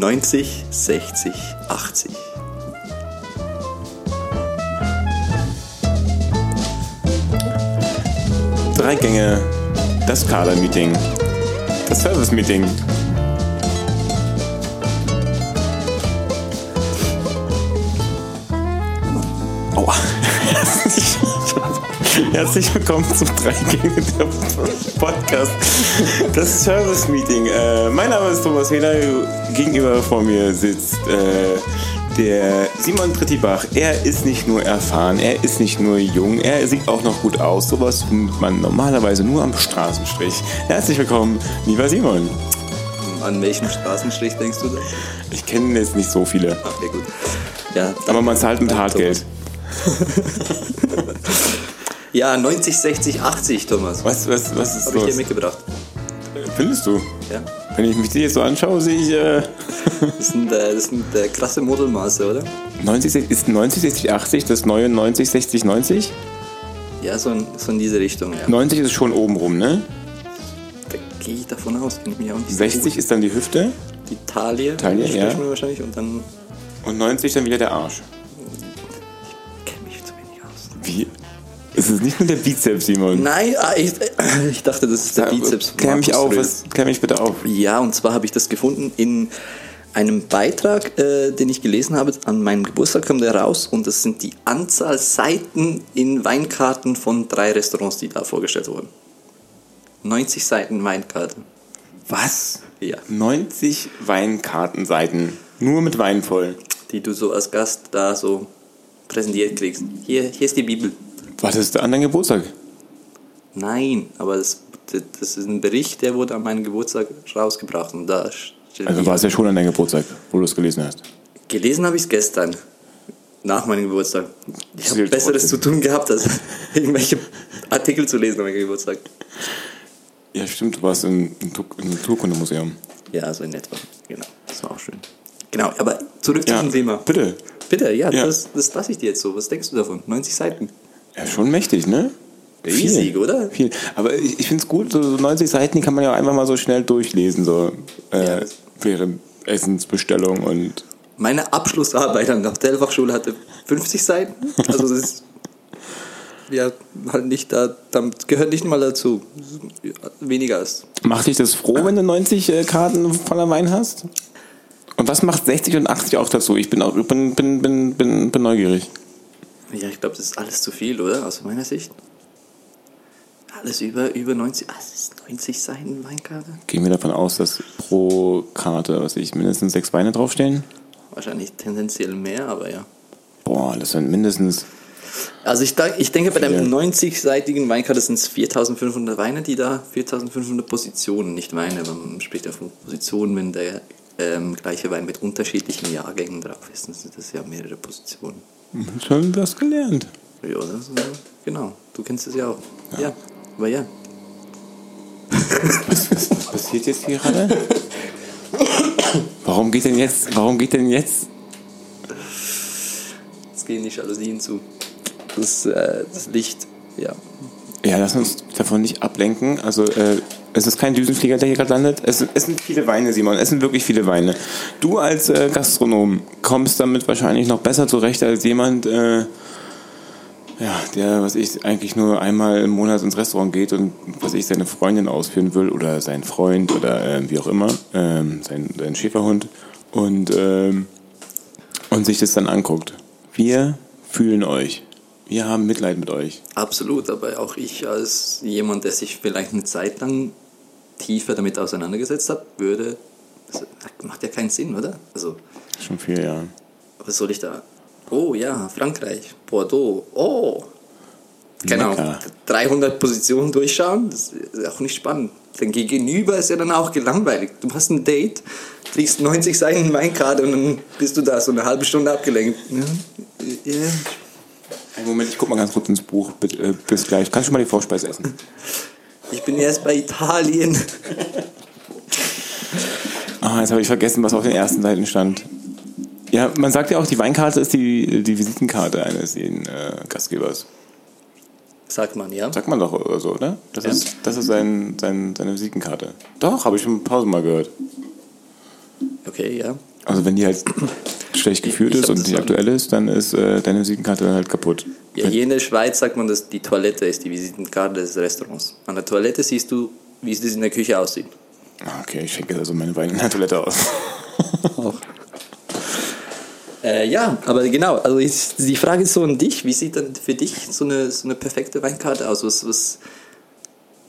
90, 60, 80. Drei Gänge, das Kader-Meeting, das Service-Meeting. Aua. Herzlich willkommen zum Drei Gänge der Podcast, das Service-Meeting. Äh, mein Name ist Thomas Fehler, gegenüber vor mir sitzt äh, der Simon Trittibach. Er ist nicht nur erfahren, er ist nicht nur jung, er sieht auch noch gut aus. Sowas findet man normalerweise nur am Straßenstrich. Herzlich willkommen, lieber Simon. An welchem Straßenstrich denkst du da? Ich kenne jetzt nicht so viele, Okay, gut. Ja, aber man zahlt mit Hartgeld. Ja, 90, 60, 80, Thomas. Was, was, was ist habe ich dir los? mitgebracht? Findest du? Ja. Wenn ich mich dir jetzt so anschaue, sehe ich äh, Das sind, äh, das sind äh, krasse Modelmaße, oder? 90, se- ist 90, 60, 80 das neue 90, 60, 90? Ja, so in, so in diese Richtung, ja. 90 ist schon oben rum, ne? Da gehe ich davon aus, kenne ich mich auch nicht so 60 gut. ist dann die Hüfte die Taille, Taille, spricht ja. wahrscheinlich, und dann und 90 dann wieder der Arsch. kenne mich zu wenig aus. Wie? Es ist nicht nur der Bizeps, Simon. Nein, ah, ich, ich dachte, das ist der Bizeps. Klär mich auf, was, klär mich bitte auf. Ja, und zwar habe ich das gefunden in einem Beitrag, äh, den ich gelesen habe. An meinem Geburtstag kam der raus und das sind die Anzahl Seiten in Weinkarten von drei Restaurants, die da vorgestellt wurden. 90 Seiten Weinkarte. Was? Ja. 90 Weinkartenseiten. Nur mit Wein voll. Die du so als Gast da so präsentiert kriegst. Hier, hier ist die Bibel. Was ist an deinem Geburtstag? Nein, aber das, das ist ein Bericht, der wurde an meinem Geburtstag rausgebracht und da Also war es ja schon an deinem Geburtstag, wo du es gelesen hast. Gelesen habe ich es gestern, nach meinem Geburtstag. Ich habe Besseres trotzdem. zu tun gehabt, als irgendwelche Artikel zu lesen an meinem Geburtstag. Ja, stimmt, du warst im, im Naturkundemuseum. Ja, so in etwa. Genau, das war auch schön. Genau, aber zurück Ja, zum Thema. bitte. Bitte, ja, Ja. das, das lasse ich dir jetzt so. Was denkst du davon? 90 Seiten. Ja, schon mächtig, ne? Riesig, oder? Viel. Aber ich, ich finde es gut, so so 90 Seiten, die kann man ja auch einfach mal so schnell durchlesen, so Ja, äh, das- während Essensbestellung und. Meine Abschlussarbeit an der Hotelfachschule hatte 50 Seiten. Also das ist ja halt nicht da, gehört nicht mal dazu. Weniger als Macht dich das froh, wenn du 90 äh, Karten voller Wein hast? Und was macht 60 und 80 auch dazu? Ich bin auch bin, bin, bin, bin, bin neugierig. Ja, ich glaube, das ist alles zu viel, oder? Aus meiner Sicht. Alles über, über 90. Ah, es ist 90 Seiten Weinkarte? Gehen wir davon aus, dass pro Karte, was ich, mindestens sechs Weine draufstehen? Wahrscheinlich tendenziell mehr, aber ja. Boah, das sind mindestens. Also ich, ich denke, bei der 90-seitigen Weinkarte sind es 4500 Weine, die da, 4500 Positionen, nicht Weine. Man spricht ja von Positionen, wenn der ähm, gleiche Wein mit unterschiedlichen Jahrgängen drauf ist. Dann sind das ja mehrere Positionen. Schon was gelernt. Ja, das ist, genau. Du kennst es ja auch. Ja, aber ja. Was, was, was passiert jetzt hier gerade? Warum geht denn jetzt, warum geht denn jetzt? Jetzt gehen die Jalousien zu. Das, äh, das Licht, ja. Ja, lass uns davon nicht ablenken. Also, äh, es ist kein Düsenflieger, der hier gerade landet. Es, es sind viele Weine, Simon. Es sind wirklich viele Weine. Du als äh, Gastronom kommst damit wahrscheinlich noch besser zurecht als jemand, äh, ja, der, was ich, eigentlich nur einmal im Monat ins Restaurant geht und, was ich, seine Freundin ausführen will oder sein Freund oder äh, wie auch immer, ähm, sein, sein Schäferhund und, ähm, und sich das dann anguckt. Wir fühlen euch. Wir haben Mitleid mit euch. Absolut, aber auch ich als jemand, der sich vielleicht eine Zeit lang tiefer damit auseinandergesetzt hat, würde. Das macht ja keinen Sinn, oder? Also, Schon viel, ja. was soll ich da? Oh ja, Frankreich, Bordeaux, oh. Genau, Lecker. 300 Positionen durchschauen, das ist auch nicht spannend. Dein Gegenüber ist ja dann auch gelangweilt. Du hast ein Date, trinkst 90 Seiten Weinkarte und dann bist du da so eine halbe Stunde abgelenkt. Ja, ja. Einen Moment, ich guck mal ganz kurz ins Buch. Äh, bis gleich. Kannst du mal die Vorspeise essen? Ich bin erst bei Italien. Ah, jetzt habe ich vergessen, was auf den ersten Seiten stand. Ja, man sagt ja auch, die Weinkarte ist die, die Visitenkarte eines jeden äh, Gastgebers. Sagt man, ja. Sagt man doch oder so, oder? Das Ja. ist, das ist sein, sein, seine Visitenkarte. Doch, habe ich schon tausendmal gehört. Okay, ja. Also wenn die halt schlecht geführt ich ist hab und nicht aktuell ist, dann ist äh, deine Visitenkarte dann halt kaputt. Ja, hier in der Schweiz sagt man, dass die Toilette ist die Visitenkarte des Restaurants. An der Toilette siehst du, wie es in der Küche aussieht. Ah, Okay, ich schenke also meine Weine in der Toilette aus. Äh, ja, aber genau, also ich, die Frage ist so an dich, wie sieht dann für dich so eine, so eine perfekte Weinkarte aus? Was, was,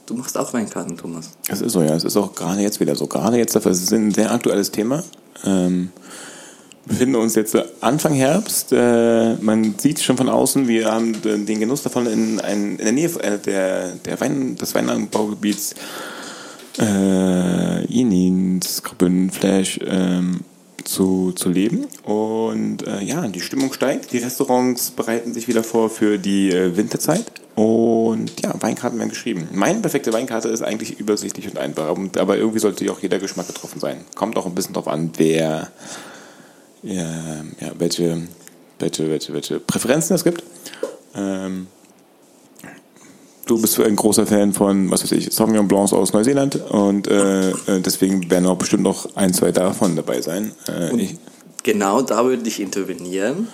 du machst auch Weinkarten, Thomas. Es ist so, ja. Es ist auch gerade jetzt wieder so. Gerade jetzt, es ist ein sehr aktuelles Thema. Ähm, befinden uns jetzt Anfang Herbst. Äh, man sieht schon von außen, wir haben den Genuss davon in, in der Nähe äh, der, der Wein, des Weinanbaugebiets äh, Jenins, Graubünden, Flash ähm, zu, zu leben. Und äh, ja, die Stimmung steigt. Die Restaurants bereiten sich wieder vor für die äh, Winterzeit. Und ja, Weinkarten werden geschrieben. Meine perfekte Weinkarte ist eigentlich übersichtlich und einfach. Aber irgendwie sollte auch jeder Geschmack getroffen sein. Kommt auch ein bisschen drauf an, wer, ja, ja, welche, welche, welche, welche Präferenzen es gibt. Ähm, du bist ein großer Fan von, was weiß ich, Sauvignon Blancs aus Neuseeland und äh, äh, deswegen werden auch bestimmt noch ein, zwei davon dabei sein. Äh, ich, Genau da würde ich intervenieren.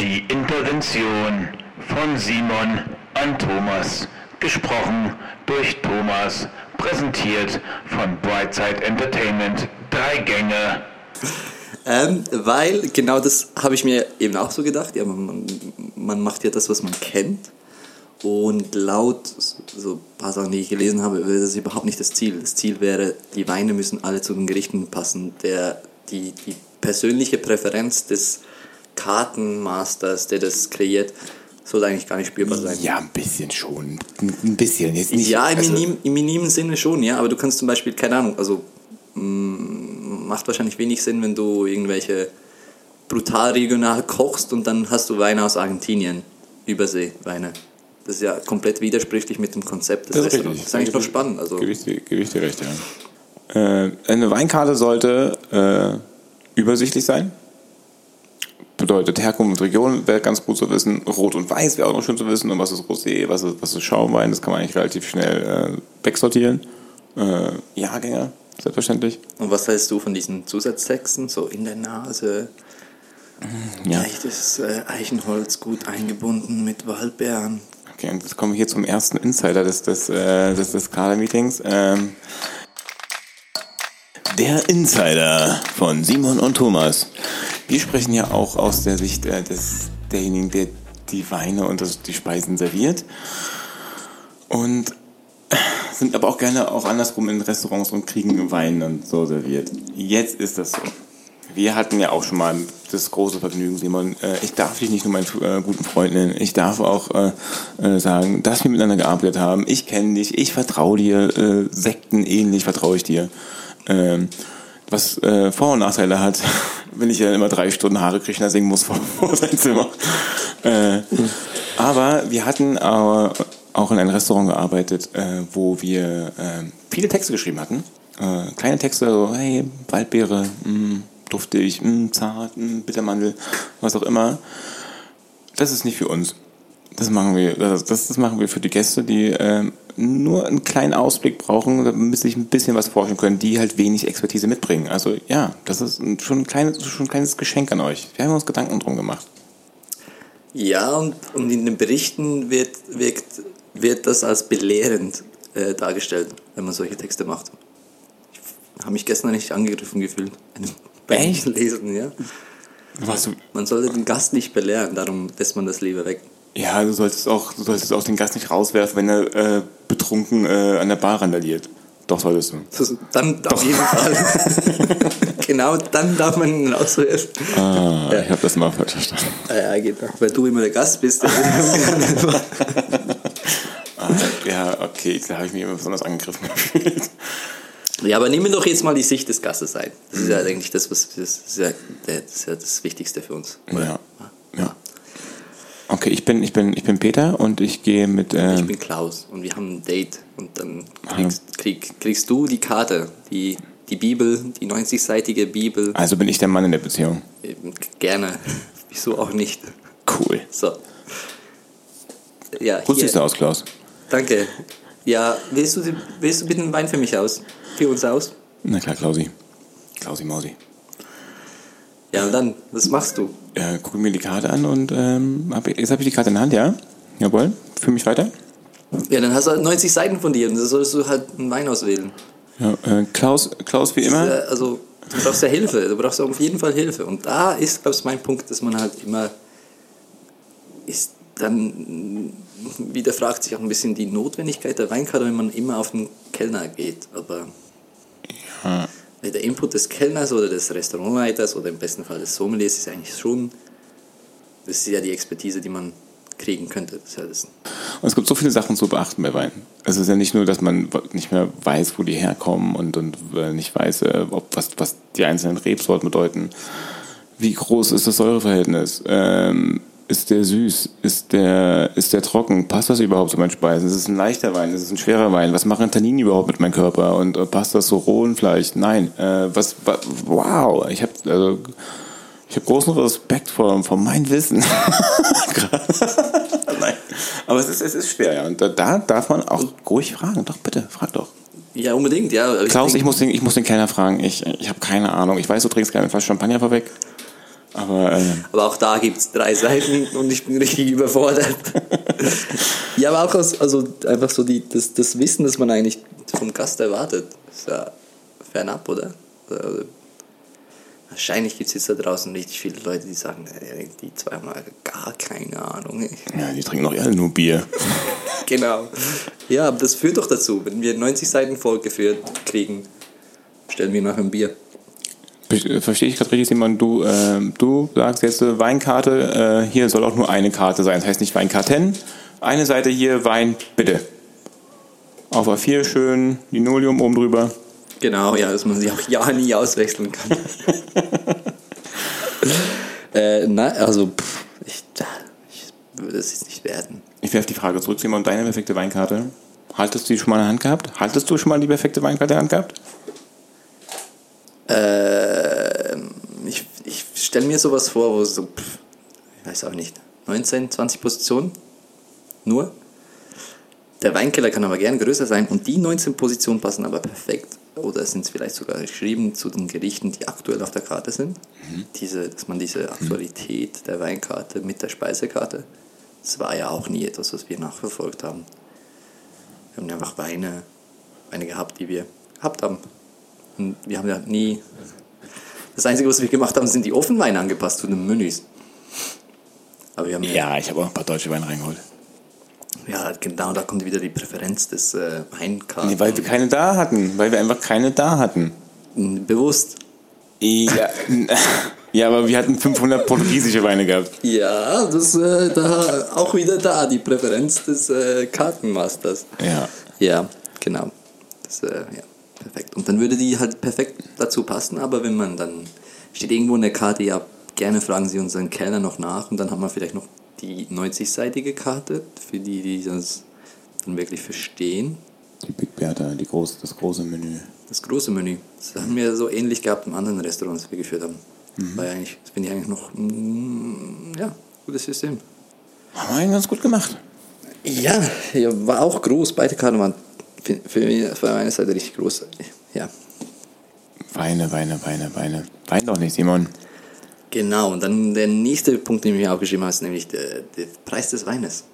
Die Intervention von Simon an Thomas. Gesprochen durch Thomas. Präsentiert von Brightside Entertainment. Drei Gänge. Ähm, weil genau das habe ich mir eben auch so gedacht. Ja, man, man macht ja das, was man kennt. Und laut so ein paar Sachen, die ich gelesen habe, wäre das überhaupt nicht das Ziel. Das Ziel wäre, die Weine müssen alle zu den Gerichten passen. Der, die, die persönliche Präferenz des Kartenmasters, der das kreiert, soll eigentlich gar nicht spürbar sein. ja, ein bisschen schon. Ein bisschen. Jetzt nicht, Ja, im, also- minim, im minimen Sinne schon, ja. Aber du kannst zum Beispiel, keine Ahnung, also mh, macht wahrscheinlich wenig Sinn, wenn du irgendwelche brutal regional kochst und dann hast du Weine aus Argentinien, Überseeweine. Das ist ja komplett widersprüchlich mit dem Konzept des Das ist Restaurants. richtig. Das ist eigentlich noch spannend. Also, Gebe ich dir, gebe ich dir recht, ja. Äh, eine Weinkarte sollte äh, übersichtlich sein. Bedeutet Herkunft und Region wäre ganz gut zu wissen. Rot und Weiß wäre auch noch schön zu wissen. Und was ist Rosé, was ist, was ist Schaumwein, das kann man eigentlich relativ schnell äh, wegsortieren. Äh, Jahrgänge, selbstverständlich. und was hältst du von diesen Zusatztexten? So in der Nase, Ja. echtes äh, Eichenholz, gut eingebunden mit Waldbeeren. Okay, und jetzt kommen wir hier zum ersten Insider des, des, äh, des, des Kader-Meetings. Ähm, der Insider von Simon und Thomas. Wir sprechen ja auch aus der Sicht äh, des, derjenigen, der die Weine und das, die Speisen serviert. Und sind aber auch gerne auch andersrum in Restaurants und kriegen Wein und so serviert. Jetzt ist das so. Wir hatten ja auch schon mal das große Vergnügen, Simon. Äh, ich darf dich nicht nur meinen äh, guten Freund nennen. Ich darf auch äh, sagen, dass wir miteinander gearbeitet haben. Ich kenne dich, ich vertraue dir. Sekten ähnlich vertraue ich dir. Ähm, was Vor- und Nachteile hat, wenn ich ja immer drei Stunden Haare Krishna singen muss vor, vor sein Zimmer. Äh, aber wir hatten äh, auch in einem Restaurant gearbeitet, äh, wo wir äh, viele Texte geschrieben hatten. Äh, kleine Texte, so, hey, Waldbeere, mh, duftig, mh, zart, mh, Bittermandel, was auch immer. Das ist nicht für uns. Das machen wir, das, das machen wir für die Gäste, die ähm, nur einen kleinen Ausblick brauchen, damit sich ein bisschen was forschen können, die halt wenig Expertise mitbringen. Also ja, das ist schon ein kleines, schon ein kleines Geschenk an euch. Wir haben uns Gedanken drum gemacht. Ja, und, und in den Berichten wird, wirkt, wird das als belehrend äh, dargestellt, wenn man solche Texte macht. Ich habe mich gestern nicht angegriffen gefühlt. Beim? Lesen, ja. Was Man sollte den Gast nicht belehren, darum lässt man das lieber weg. ja, du solltest auch, du solltest auch den Gast nicht rauswerfen, wenn er äh, betrunken äh, an der Bar randaliert. Doch solltest du. Das, dann auf jeden Fall. genau, dann darf man ihn rauswerfen. Ah, Ja. ich habe das mal falsch verstanden. Ja, genau. Weil du immer der Gast bist. Ja, okay, da habe ich mich immer besonders angegriffen gefühlt. ja, aber nehmen wir doch jetzt mal die Sicht des Gastes ein. Das ist ja eigentlich das, was das ist ja, das, ist ja das Wichtigste für uns. Ja. ja. Okay, ich bin, ich bin, ich bin Peter und ich gehe mit. Ich Ähm, bin Klaus und wir haben ein Date und dann kriegst, krieg, kriegst du die Karte, die, die Bibel, die 90-seitige Bibel. also bin ich der Mann in der Beziehung. Eben, Gerne. Wieso auch nicht? Cool. So. Ja, Gut siehst du aus, Klaus. Danke. Ja, willst du, willst du bitte einen Wein für mich aus? Für uns aus? Na klar, Klausi. Klausi Mausi. Ja, und dann, was machst du? Äh, gucke mir die Karte an und ähm, hab, jetzt habe ich die Karte in der Hand, ja? Jawohl. Fühl mich weiter. Ja, dann hast du halt 90 Seiten von dir und da solltest du halt einen Wein auswählen. Ja, äh, Klaus, Klaus wie immer. Äh, Also, du brauchst ja Hilfe, du brauchst auf jeden Fall Hilfe. Und da ist, glaube ich, mein Punkt, dass man halt immer ist dann wieder fragt sich auch ein bisschen die Notwendigkeit der Weinkarte, wenn man immer auf den Kellner geht. Aber Ja. der Input des Kellners oder des Restaurantleiters oder im besten Fall des Sommeliers ist eigentlich schon, das ist ja die Expertise, die man kriegen könnte. Das das Und es gibt so viele Sachen zu beachten bei Wein. Es ist ja nicht nur, dass man nicht mehr weiß, wo die herkommen und, und äh, nicht weiß, äh, ob, was, was die einzelnen Rebsorten bedeuten. Wie groß ist das Säureverhältnis? Ähm, ist der süß? Ist der, ist der trocken? Passt das überhaupt zu meinen Speisen? Ist es ein leichter Wein? Ist es ein schwerer Wein? Was machen Tanninen überhaupt mit meinem Körper? Und äh, passt das so rohen vielleicht? Nein. Äh, was, wa- wow. Ich habe also, ich habe großen Respekt vor, vor meinem Wissen. Nein. Aber es ist, es ist schwer, ja. Und da, da darf man auch ruhig fragen. Doch, bitte, frag doch. Ja, unbedingt, ja. Aber Klaus, ich muss den, ich muss den Kellner fragen. Ich, ich habe keine Ahnung. Ich weiß, du trinkst gerne fast Champagner vorweg. Aber äh, Aber auch da gibt es drei Seiten und ich bin richtig überfordert. ja, aber auch aus, also einfach so die, das, das Wissen, das man eigentlich vom Gast erwartet, ist ja fernab, oder? Also, wahrscheinlich gibt es jetzt da draußen richtig viele Leute, die sagen, die zwei haben mal gar keine Ahnung. ey. ja, die trinken doch alle nur Bier. Genau. Ja, aber das führt doch dazu, wenn wir 90 Seiten vorgeführt kriegen, stellen wir nach ein Bier. Be- Verstehe ich gerade richtig, Simon? Du, ähm, du sagst jetzt äh, Weinkarte, äh, hier soll auch nur eine Karte sein. Das heißt nicht Weinkarten. Eine Seite hier, Wein, bitte. Auf A4 schön, Linoleum oben drüber. Genau, ja, dass man sie auch ja nie auswechseln kann. äh, na, also, pff, ich, ich würde es jetzt nicht werden. Ich werfe die Frage zurück, Simon, deine perfekte Weinkarte. Haltest du die schon mal in der Hand gehabt? Haltest du schon mal die perfekte Weinkarte in der Hand gehabt? Äh, ich ich stelle mir sowas vor, wo so, pff, ich weiß auch nicht, 19, 20 Positionen? Nur? Der Weinkeller kann aber gern größer sein und die 19 Positionen passen aber perfekt. Oder sind es vielleicht sogar geschrieben zu den Gerichten, die aktuell auf der Karte sind? Diese, dass man diese Aktualität der Weinkarte mit der Speisekarte, das war ja auch nie etwas, was wir nachverfolgt haben. Wir haben einfach Weine, Weine gehabt, die wir gehabt haben. Und wir haben ja nie. Das Einzige, was wir gemacht haben, sind die Ofenweine angepasst zu den Menüs. Aber wir haben Ja, ich habe auch ein paar deutsche Weine reingeholt. ja genau, da kommt wieder die Präferenz des äh, Weinkarten. Nee, weil wir keine da hatten. Weil wir einfach keine da hatten. Bewusst. Ja, ja aber wir hatten 500 portugiesische Weine gehabt. Ja, das äh, da auch wieder da, die Präferenz des äh, Kartenmasters. Ja. Ja, genau. Das, äh, ja, perfekt. Und dann würde die halt perfekt dazu passen, aber wenn man dann steht irgendwo in der Karte, ja, gerne fragen Sie unseren Kellner noch nach und dann haben wir vielleicht noch die 90-seitige Karte, für die, die das dann wirklich verstehen. Die Big Bertha, die große, das große Menü. Das große Menü. Das haben wir so ähnlich gehabt im anderen Restaurant, das wir geführt haben. Mhm. Ja eigentlich, das finde ich eigentlich noch, mm, ja, gutes System. Haben wir einen ganz gut gemacht. Ja, ja, war auch groß. Beide Karten waren für, mich von meiner Seite richtig groß. Ja, Weine, Weine, Weine, Weine. Wein doch nicht, Simon. genau. Und dann der nächste Punkt, den ich mir aufgeschrieben habe, ist nämlich der, der Preis des Weines.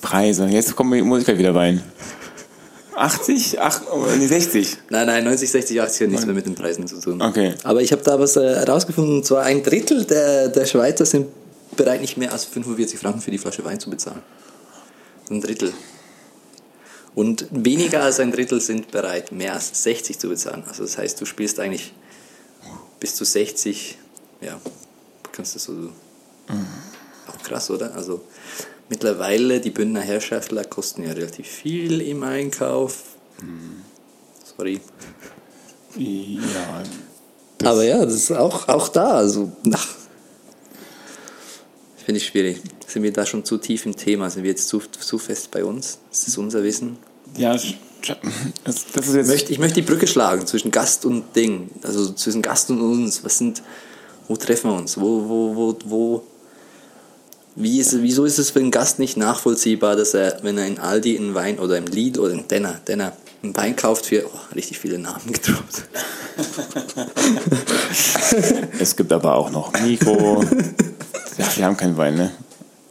Preise. Jetzt kommt, muss ich gleich wieder weinen. 80? Ach, oh, nee, 60. Nein, nein, 90, 60, 80 hat nichts mehr mit den Preisen zu tun. Okay. Aber ich habe da was äh, herausgefunden, und zwar ein Drittel der, der Schweizer sind bereit, nicht mehr als 45 Franken für die Flasche Wein zu bezahlen. Ein Drittel. Und weniger als ein Drittel sind bereit, mehr als 60 zu bezahlen. Also das heißt, du spielst eigentlich bis zu 60, ja, kannst du so... Auch krass, oder? Also mittlerweile, die Bündner Herrschaftler kosten ja relativ viel im Einkauf. Sorry. Ja. Aber ja, das ist auch, auch da. Also, ach, finde ich schwierig. Sind wir da schon zu tief im Thema? Sind wir jetzt zu, zu fest bei uns? Ist das unser Wissen? Ja, das, das ist Ich jetzt. möchte, ich möchte die Brücke schlagen zwischen Gast und Ding. Also zwischen Gast und uns. Was sind, wo treffen wir uns? Wo, wo, wo, wo, wie ist, wieso ist es für einen Gast nicht nachvollziehbar, dass er, wenn er in Aldi einen Wein oder im Lied oder im Denner, Denner, einen Wein kauft für oh, richtig viele Namen gedroppt. Es gibt aber auch noch Mikro. ja, die haben keinen Wein, ne?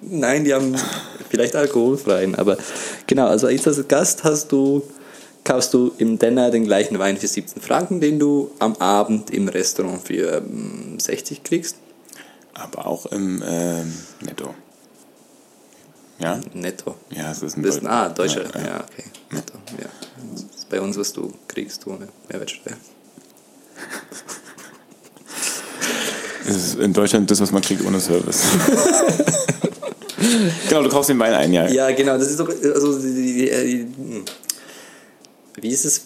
Nein, die haben vielleicht alkoholfreien, aber genau, also jetzt als Gast hast du, kaufst du im Denner den gleichen Wein für 17 Franken, den du am Abend im Restaurant für ähm, 60 kriegst. Aber auch im ähm, Netto. Ja? Netto. Ja, es ist ein Das ist, ah, Deutscher. Ja, Ja, ja. okay. Netto, ja. Das ist bei uns, was du kriegst, ohne Mehrwertsteuer. Es ist in Deutschland das, was man kriegt ohne Service. genau, du kaufst den Wein ein, ja. Ja, genau, das ist doch, also, äh, wie ist es,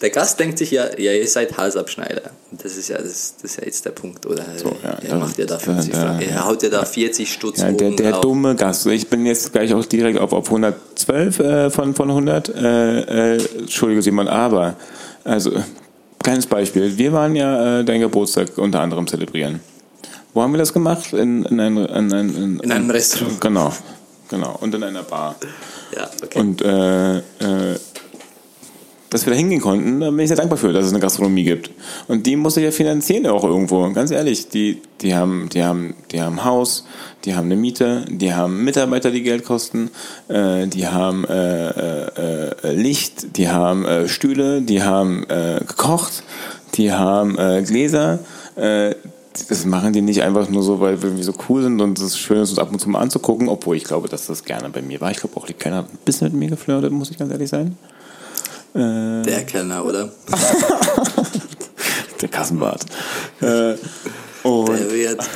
der Gast denkt sich ja, ja, ihr seid Halsabschneider. Das ist ja, das, das ist ja jetzt der Punkt, oder? So, ja, er macht ja da 50 da- da- er haut ja da 40 Stutz Ja, der, der dumme Gast. Ich bin jetzt gleich auch direkt auf, auf 112 äh, von, von 100. Äh, äh, Entschuldige Simon, aber, also, kleines Beispiel. Wir waren ja äh, deinen Geburtstag unter anderem zelebrieren. Wo haben wir das gemacht? In, in, ein, in, ein, in, In einem Restaurant. Genau, genau. Und in einer Bar. Ja, okay. Und äh, äh, dass wir da hingehen konnten, da bin ich sehr dankbar für, dass es eine Gastronomie gibt. Und die muss sich ja finanzieren auch irgendwo, ganz ehrlich. Die, die, haben, die, haben, die haben ein Haus, die haben eine Miete, die haben Mitarbeiter, die Geld kosten, äh, die haben äh, äh, äh, Licht, die haben äh, Stühle, die haben äh, gekocht, die haben Gläser. Äh, das machen die nicht einfach nur so, weil wir irgendwie so cool sind und es schön ist, uns ab und zu mal anzugucken, obwohl ich glaube, dass das gerne bei mir war. Ich glaube auch, die Kellner hat ein bisschen mit mir geflirtet, muss ich ganz ehrlich sein. der Kellner, oder? Der Kassenbart. äh, und, Der wird.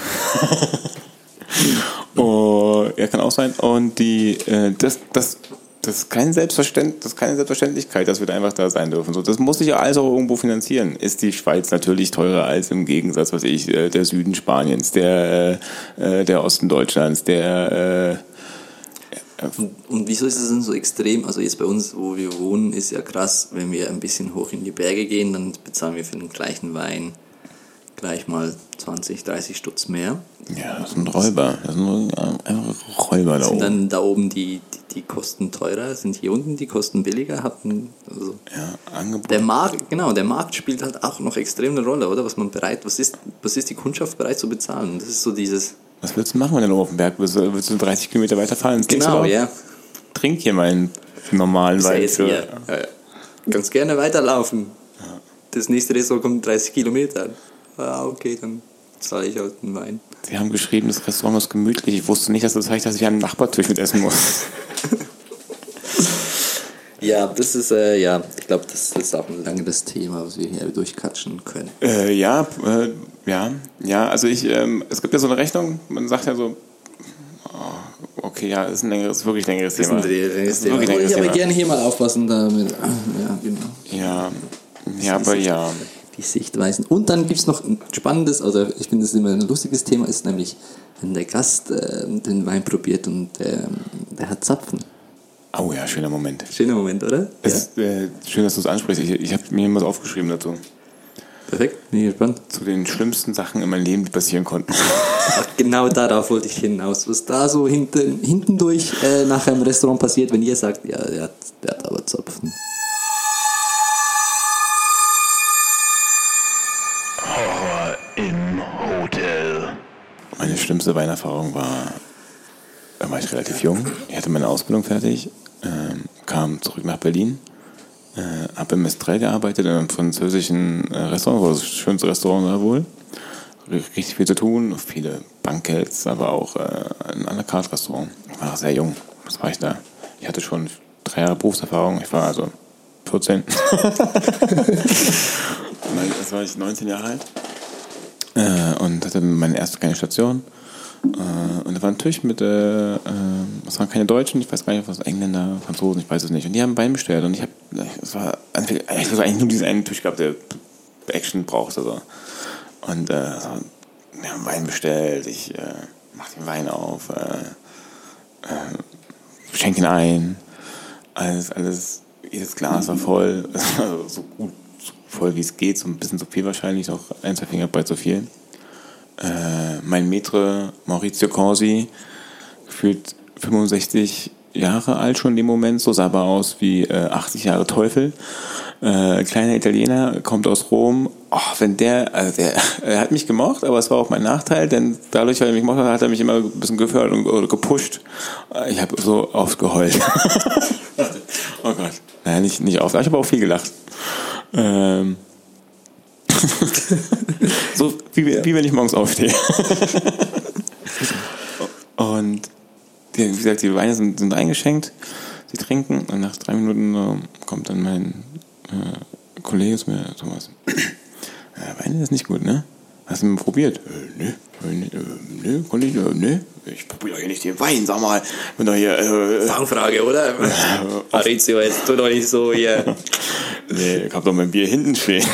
oh, ja, kann auch sein. Und die, äh, das, das, das ist kein Selbstverständ, das ist keine Selbstverständlichkeit, dass wir da einfach da sein dürfen. So, das muss sich ja alles auch irgendwo finanzieren. Ist die Schweiz natürlich teurer als im Gegensatz, was ich, äh, der Süden Spaniens, der, äh, der Osten Deutschlands, der, äh, Und, und wieso ist es denn so extrem? Also jetzt bei uns, wo wir wohnen, ist ja krass, wenn wir ein bisschen hoch in die Berge gehen, dann bezahlen wir für den gleichen Wein gleich mal 20, 30 Stutz mehr. ja, das sind Räuber. Das sind ja, einfach Räuber da Sind oben. dann da oben die, die, die Kosten teurer? Sind hier unten die Kosten billiger? Hatten, also Ja, Angebot. der Markt, genau, der Markt spielt halt auch noch extrem eine Rolle, oder? Was man bereit, was ist, was ist die Kundschaft bereit zu bezahlen? Das ist so dieses, Was willst du machen, wenn du oben auf dem Berg bist? Willst du 30 Kilometer weiterfahren? ins genau, ja. Trink hier meinen normalen ja Wein. Ja, ja. Ganz gerne weiterlaufen. Das nächste Restaurant kommt 30 Kilometer. Ah, okay, dann zahle ich halt einen Wein. Sie haben geschrieben, das Restaurant ist gemütlich. Ich wusste nicht, dass das heißt, dass ich am Nachbartisch mit essen muss. Ja, das ist, äh, ja, ich glaube, das ist auch ein langes Thema, was wir hier durchkatschen können. äh, ja, äh, ja, ja. Also ich, ähm, es gibt ja so eine Rechnung. Man sagt ja so, oh, okay, ja, ist ein längeres, wirklich längeres Das ist Thema. ein längeres Thema. wirklich längeres ich aber Thema. gerne hier mal aufpassen damit. Ja, genau. Ja, ja, aber ja. Die Sichtweisen. Und dann gibt es noch ein spannendes, also ich finde das immer ein lustiges Thema, ist nämlich, wenn der Gast äh, den Wein probiert und äh, der hat Zapfen. Oh ja, schöner Moment. Schöner Moment, oder? Es ist äh, schön, dass du es ansprichst. Ich, ich habe mir was aufgeschrieben dazu. Perfekt, bin ich gespannt. Zu den schlimmsten Sachen in meinem Leben, die passieren konnten. Ach, genau darauf wollte ich hinaus. Was da so hinten, hinten durch äh, nach einem Restaurant passiert, wenn ihr sagt, ja, der hat, der hat aber Zapfen. Schlimmste Weinerfahrung war, da war ich relativ jung. Ich hatte meine Ausbildung fertig, ähm, kam zurück nach Berlin, äh, habe im Estrell gearbeitet, in einem französischen äh, Restaurant, war das schönste Restaurant da wohl. Richtig viel zu tun, viele Banketts, aber auch äh, ein à la carte Restaurant. Ich war sehr jung, was war ich da? Ich hatte schon drei Jahre Berufserfahrung, ich war also 14. Nein, das war ich 19 Jahre alt äh, und hatte meine erste kleine Station. Äh, und da war ein Tisch mit, äh, äh, das waren keine Deutschen, ich weiß gar nicht, was Engländer, Franzosen, ich weiß es nicht. Und die haben Wein bestellt und ich habe, es war eigentlich es war eigentlich nur diesen einen Tisch gehabt, der Action brauchte. So. Und äh, wir haben Wein bestellt, ich äh, mach den Wein auf, äh, äh, schenke ihn ein, alles, alles, jedes Glas war voll, also so gut so voll wie es geht, so ein bisschen zu viel wahrscheinlich, auch ein, zwei Finger breit zu viel. Äh, mein Maitre Maurizio Corsi, gefühlt 65 Jahre alt schon in dem Moment, so sah aber aus wie äh, 80 Jahre Teufel. Äh, kleiner Italiener, kommt aus Rom. Oh, wenn der, also der, er hat mich gemocht, aber es war auch mein Nachteil, denn dadurch, weil er mich gemocht hat, hat er mich immer ein bisschen gefördert und oder gepusht. Äh, Ich habe so oft geheult. oh Gott. Naja, nicht, nicht oft, ich habe auch viel gelacht. Ähm, so wie, wie wenn ich morgens aufstehe. Und die, wie gesagt, die Weine sind, sind eingeschenkt, sie trinken und nach drei Minuten äh, kommt dann mein äh, Kollege zu mir, Thomas, äh, Wein ist nicht gut, ne? Hast du ihn mal probiert? Äh, ne, äh, ne, äh, ne, Kollege, äh, ne. Ich probiere doch hier nicht den Wein, sag mal. Bin doch hier, äh, Fangfrage, oder? Maurizio, jetzt tu doch nicht so hier. Nee, ich hab doch mein Bier hinten stehen.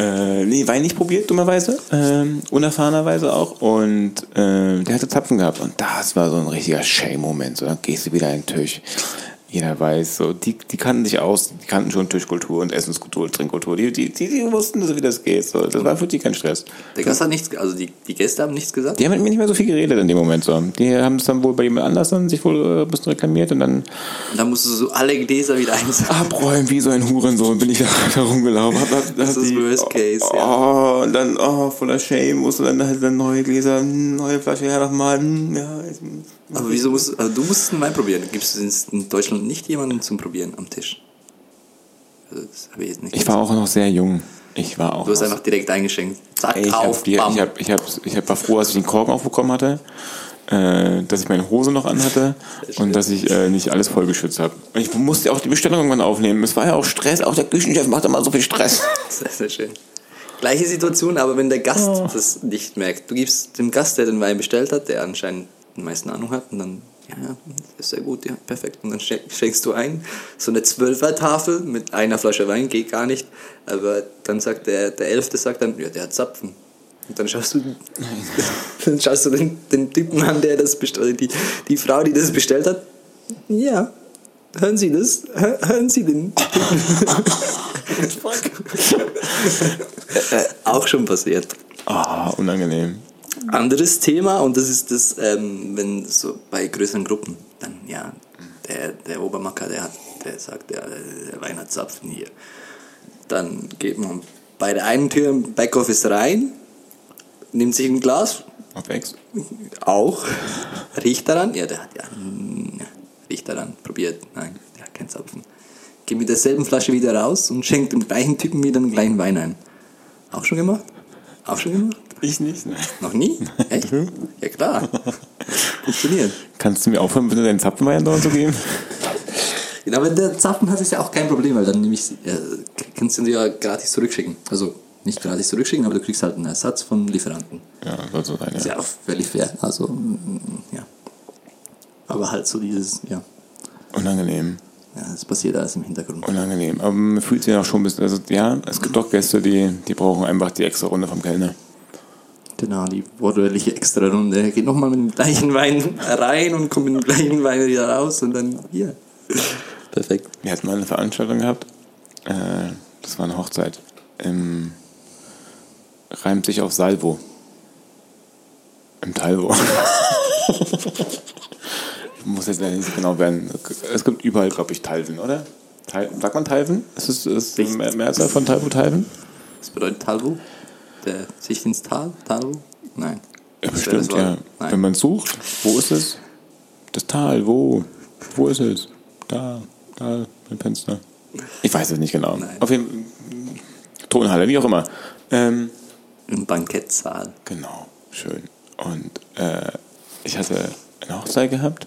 Äh, nee, Wein nicht probiert, dummerweise. Ähm, unerfahrenerweise auch. Und äh, der hatte Zapfen gehabt. Und das war so ein richtiger Shame-Moment. So, dann gehst du wieder an den Tisch. Jeder weiß, so, die, die kannten sich aus, die kannten schon Tischkultur und Essenskultur und Trinkkultur. Die, die, die, die wussten, so, wie das geht. So. Das war für die kein Stress. Der Gast hat nichts, also die, die Gäste haben nichts gesagt. Die haben mit mir nicht mehr so viel geredet in dem Moment. So. Die haben es dann wohl bei jemand anders dann sich wohl äh, ein bisschen reklamiert und dann Und dann musst du so alle Gläser wieder einsammeln. abräumen wie so ein Hurensohn bin ich da, da rumgelaufen. Hab, hab, Das hab ist die- Worst Case, oh, ja. Und dann, oh, voller Shame, musst du dann halt dann neue Gläser, hm, neue Flasche her nochmal. hm, Ja, jetzt- Aber wieso musst also du musst einen Wein probieren? Gibt es in Deutschland nicht jemanden zum Probieren am Tisch? Also das habe ich jetzt nicht. ich war auch noch sehr jung. Ich war auch du hast einfach direkt eingeschenkt. Zack, Ey, ich, auf, hab, bam. ich, hab, ich, hab, ich hab, war froh, dass ich den Korken aufbekommen hatte, äh, dass ich meine Hose noch anhatte und dass ich äh, nicht alles vollgeschützt habe. Und ich musste auch die Bestellung irgendwann aufnehmen. Es war ja auch Stress, auch der Küchenchef macht immer so viel Stress. Sehr, sehr schön. Gleiche Situation, aber wenn der Gast Oh. das nicht merkt. Du gibst dem Gast, der den Wein bestellt hat, der anscheinend die meisten Ahnung hat, und dann, ja, ist sehr gut, ja, perfekt. Und dann schen- schenkst du ein, so eine Zwölfer-Tafel mit einer Flasche Wein, geht gar nicht. Aber dann sagt der, der Elfte sagt dann, ja, der hat Zapfen. Und dann schaust du, dann schaust du den, den Typen an, der das bestellt, die, die Frau, die das bestellt hat. Ja, hören Sie das? Hör, hören Sie den Auch schon passiert. Ah, unangenehm. Anderes Thema und das ist das, ähm, wenn so bei größeren Gruppen, dann ja, der, der Obermacker, der hat, der sagt, der, der Wein hat Zapfen hier. Dann geht man bei der einen Tür im Backoffice rein, nimmt sich ein Glas, Ex. auch, riecht daran, ja, der hat ja, riecht daran, probiert, nein, der hat keinen Zapfen. Geht mit derselben Flasche wieder raus und schenkt dem gleichen Typen wieder einen kleinen Wein ein. Auch schon gemacht? Auch schon gemacht? Ich nicht, nein. Noch nie? Echt? Ja klar. Funktioniert. Kannst du mir aufhören, bitte deinen Zapfenwein dort zu geben? Genau, aber der Zapfen hat ist ja auch kein Problem, weil dann nämlich äh, kannst du ihn ja gratis zurückschicken. Also nicht gratis zurückschicken, aber du kriegst halt einen Ersatz vom Lieferanten. Ja, soll so sein, Ist ja. ja auch völlig fair. Also, mm, ja. Aber halt so dieses, ja, Unangenehm. Ja, das passiert alles im Hintergrund. Unangenehm. Aber man fühlt sich auch schon ein bisschen, also ja, es gibt doch Gäste, die, die brauchen einfach die extra Runde vom Kellner. Genau, die wortwörtliche extra Runde. Er geht nochmal mit dem gleichen Wein rein und kommt mit dem gleichen Wein wieder raus und dann hier. Perfekt. Wir hatten mal eine Veranstaltung gehabt, äh, das war eine Hochzeit, im, reimt sich auf Salvo. Im Talvo. muss jetzt nicht genau werden. Es gibt überall, glaube ich, Talven, oder? Tal sagt man Talven? Ist es ist Mehr- Mehrzahl von Talvo Talven? Was bedeutet Talvo? Der Sicht ins Tal? Talvo? Nein. Ja, Das bestimmt, das ja. Nein. Wenn man sucht, wo ist es? Das Tal, wo? Wo ist es? Da, da, beim Fenster. Ich weiß es nicht genau. Nein. Auf jeden Fall, Tonhalle, wie auch immer. Ähm, Im Bankettsaal. genau, schön. Und äh, ich hatte eine Hochzeit gehabt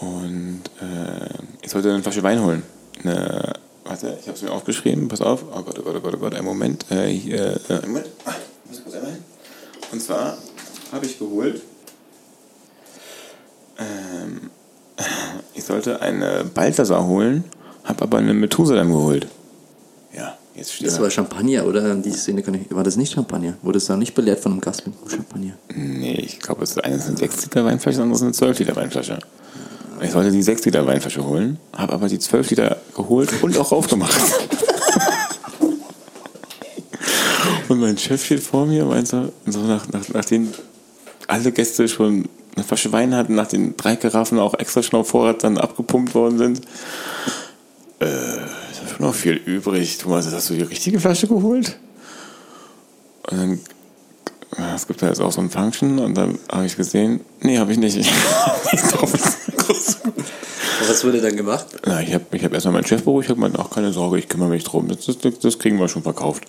und äh, ich sollte eine Flasche Wein holen. Eine, warte, ich habe es mir aufgeschrieben, pass auf. Oh Gott, oh Gott, oh Gott, oh Gott, einen Moment. Äh, hier, äh, einen Moment. Ah, muss ich kurz einmal hin. Und zwar habe ich geholt, ähm, ich sollte eine Balthasar holen, habe aber eine Methusalem geholt. Ja, jetzt steht Das war Champagner, oder? Die Szene kann ich. War das nicht Champagner? Wurde es da nicht belehrt von einem Gast mit Champagner? Nee, ich glaube, es ist eine ist eine 6 Liter Weinflasche, das andere ist eine 12 Liter Weinflasche. Ich sollte die 6 Liter Weinflasche holen, habe aber die 12 Liter geholt und auch aufgemacht. und mein Chef steht vor mir und meint so, so nach, nach, nachdem alle Gäste schon eine Flasche Wein hatten, nach den drei Karaffen auch extra schnell auf Vorrat dann abgepumpt worden sind. Äh, ist schon noch viel übrig. Thomas, hast du die richtige Flasche geholt? Und dann, es gibt da jetzt auch so ein Function und dann habe ich gesehen, nee, habe ich nicht. Ich was wurde dann gemacht? Na, ich habe ich hab erstmal meinen Chef beruhigt, ich habe gemeint, ach, keine Sorge, ich kümmere mich drum, das, das, das kriegen wir schon verkauft.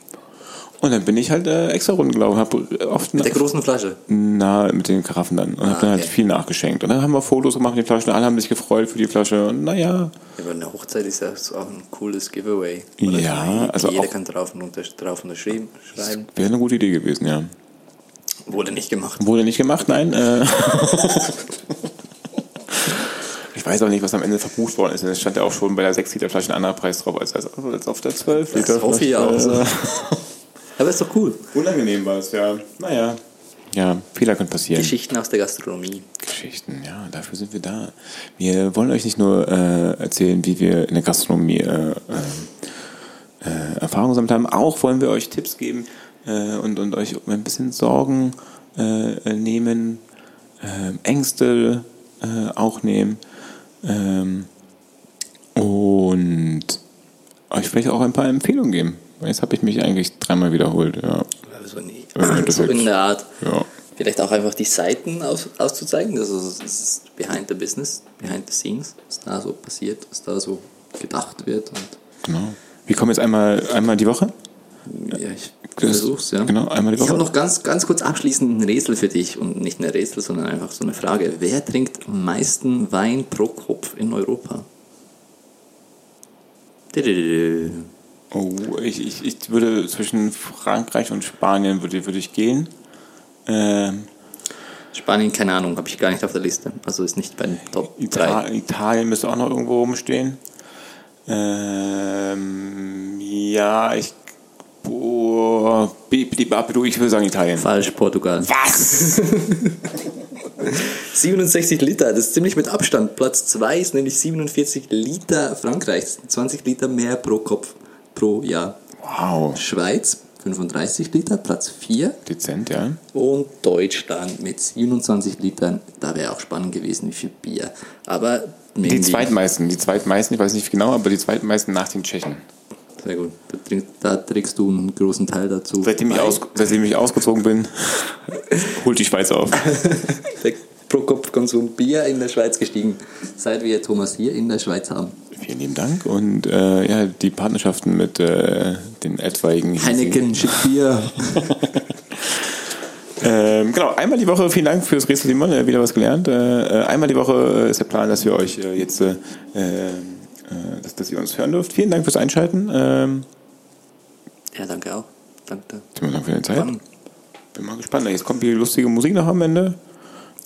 Und dann bin ich halt äh, extra Runden gelaufen, oft Mit der großen Flasche. na, mit den Karaffen dann und habe dann halt okay. viel nachgeschenkt. Und dann haben wir Fotos gemacht mit den Flaschen, alle haben sich gefreut für die Flasche und naja, Ja, aber eine Hochzeit ist ja so auch ein cooles Giveaway. Ja, so, also Jeder auch- kann drauf, und unter, drauf unterschreiben. Schreiben. wäre eine gute Idee gewesen, ja. Wurde nicht gemacht. Wurde nicht gemacht, nein. Äh ich weiß auch nicht, was am Ende verbucht worden ist. Es stand ja auch schon bei der 6 Liter Flasche ein anderer Preis drauf als, als, als auf der 12 Liter Das hoffe ich auch. So. Aber ist doch cool. Unangenehm war es, ja. Naja. Ja, Fehler können passieren. Geschichten aus der Gastronomie. Geschichten, ja, dafür sind wir da. Wir wollen euch nicht nur äh, erzählen, wie wir in der Gastronomie äh, äh, äh, Erfahrungen gesammelt haben, auch wollen wir euch Tipps geben äh, und, und euch ein bisschen Sorgen äh, nehmen, äh, Ängste äh, auch nehmen ähm, und euch vielleicht auch ein paar Empfehlungen geben. Jetzt habe ich mich eigentlich dreimal wiederholt, ja. Also nie. So in der Art. ja. Vielleicht auch einfach die Seiten aus, auszuzeigen. Also das ist behind the business, behind the scenes, was da so passiert, was da so gedacht wird. Und Genau. Wir kommen jetzt einmal, einmal die Woche. ja, ich versuch's, ja. genau, einmal die Ich habe Woche. noch ganz, ganz kurz abschließend ein Rätsel für dich. Und nicht ein Rätsel, sondern einfach so eine Frage. Wer trinkt am meisten Wein pro Kopf in Europa? Oh, ich, ich, ich würde zwischen Frankreich und Spanien würde, würde ich gehen. Ähm, Spanien, keine Ahnung, habe ich gar nicht auf der Liste. Also ist nicht bei den Top 3. Ita Italien müsste auch noch irgendwo rumstehen. Ähm, ja, ich. Boah, ich würde sagen Italien. Falsch, Portugal. Was? 67 Liter, das ist ziemlich mit Abstand. Platz 2 ist nämlich 47 Liter Frankreich. Das sind 20 Liter mehr pro Kopf pro Jahr. Wow. Schweiz 35 Liter, Platz 4. Dezent, ja. Und Deutschland mit 27 Litern. Da wäre auch spannend gewesen, wie viel Bier. Aber Die zweitmeisten, die zweitmeisten, ich weiß nicht genau, aber die zweitmeisten nach den Tschechen. Sehr gut. Da, trink, da trägst du einen großen Teil dazu. Seitdem ich, aus, seitdem ich ausgezogen bin, holt die Schweiz auf. Pro Kopf Konsum Bier in der Schweiz gestiegen, seit wir Thomas hier in der Schweiz haben. Vielen lieben Dank und äh, ja, die Partnerschaften mit äh, den etwaigen Heineken, Schick Bier. Ähm, genau, einmal die Woche, vielen Dank fürs Rätsel, Simon, äh, wieder was gelernt. Äh, äh, einmal die Woche ist der Plan, dass wir euch äh, jetzt, äh, äh, dass, dass ihr uns hören dürft. Vielen Dank fürs Einschalten. Ähm, Ja, danke auch. Danke. vielen Dank für die Zeit. Spannend. Bin mal gespannt. Jetzt kommt die lustige Musik noch am Ende.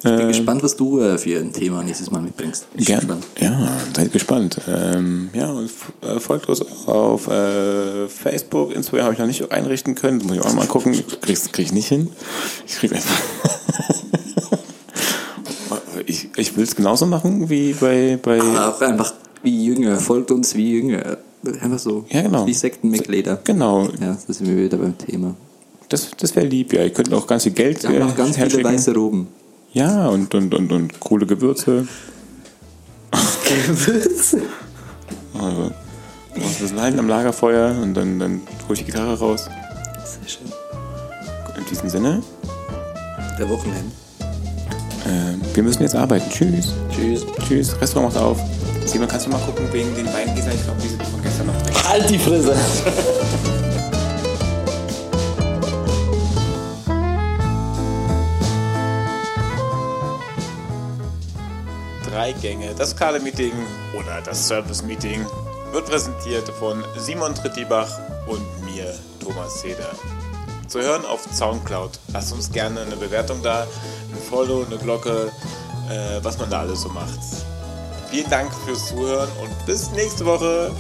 Bin gespannt, was du äh, für ein Thema nächstes Mal mitbringst. Bin Gern. gespannt. Ja, seid gespannt. Ähm, ja, und äh, folgt uns auf äh, Facebook, Instagram habe ich noch nicht einrichten können. Das muss ich auch mal gucken. Krieg's, krieg ich nicht hin. Ich krieg einfach. ich ich will es genauso machen wie bei. bei Aber auch einfach wie Jünger. Folgt uns wie Jünger. Einfach so. Ja, genau. Wie Sektenmitglieder. genau, Ja, da sind wir wieder beim Thema. das, das wäre lieb. Ja, ihr könnt auch ganz viel Geld haben äh, noch ganz viele weiße Roben. Ja, und, und, und, und coole Gewürze. Gewürze. Also, wir sind halten am Lagerfeuer und dann, dann hole ich die Gitarre raus. Sehr schön. In diesem Sinne, Der Wochenende. äh, wir müssen jetzt arbeiten. Tschüss. Tschüss. Tschüss. Restaurant macht auf. Simon, kannst du mal gucken wegen den Weingläsern? Ich glaube, die sind von gestern noch drin. Halt die Fresse. Drei Gänge, das Kader-Meeting oder das Service-Meeting wird präsentiert von Simon Trittibach und mir, Thomas Seder. Zu hören auf Soundcloud. Lasst uns gerne eine Bewertung da, ein Follow, eine Glocke, äh, was man da alles so macht. Vielen Dank fürs Zuhören und bis nächste Woche.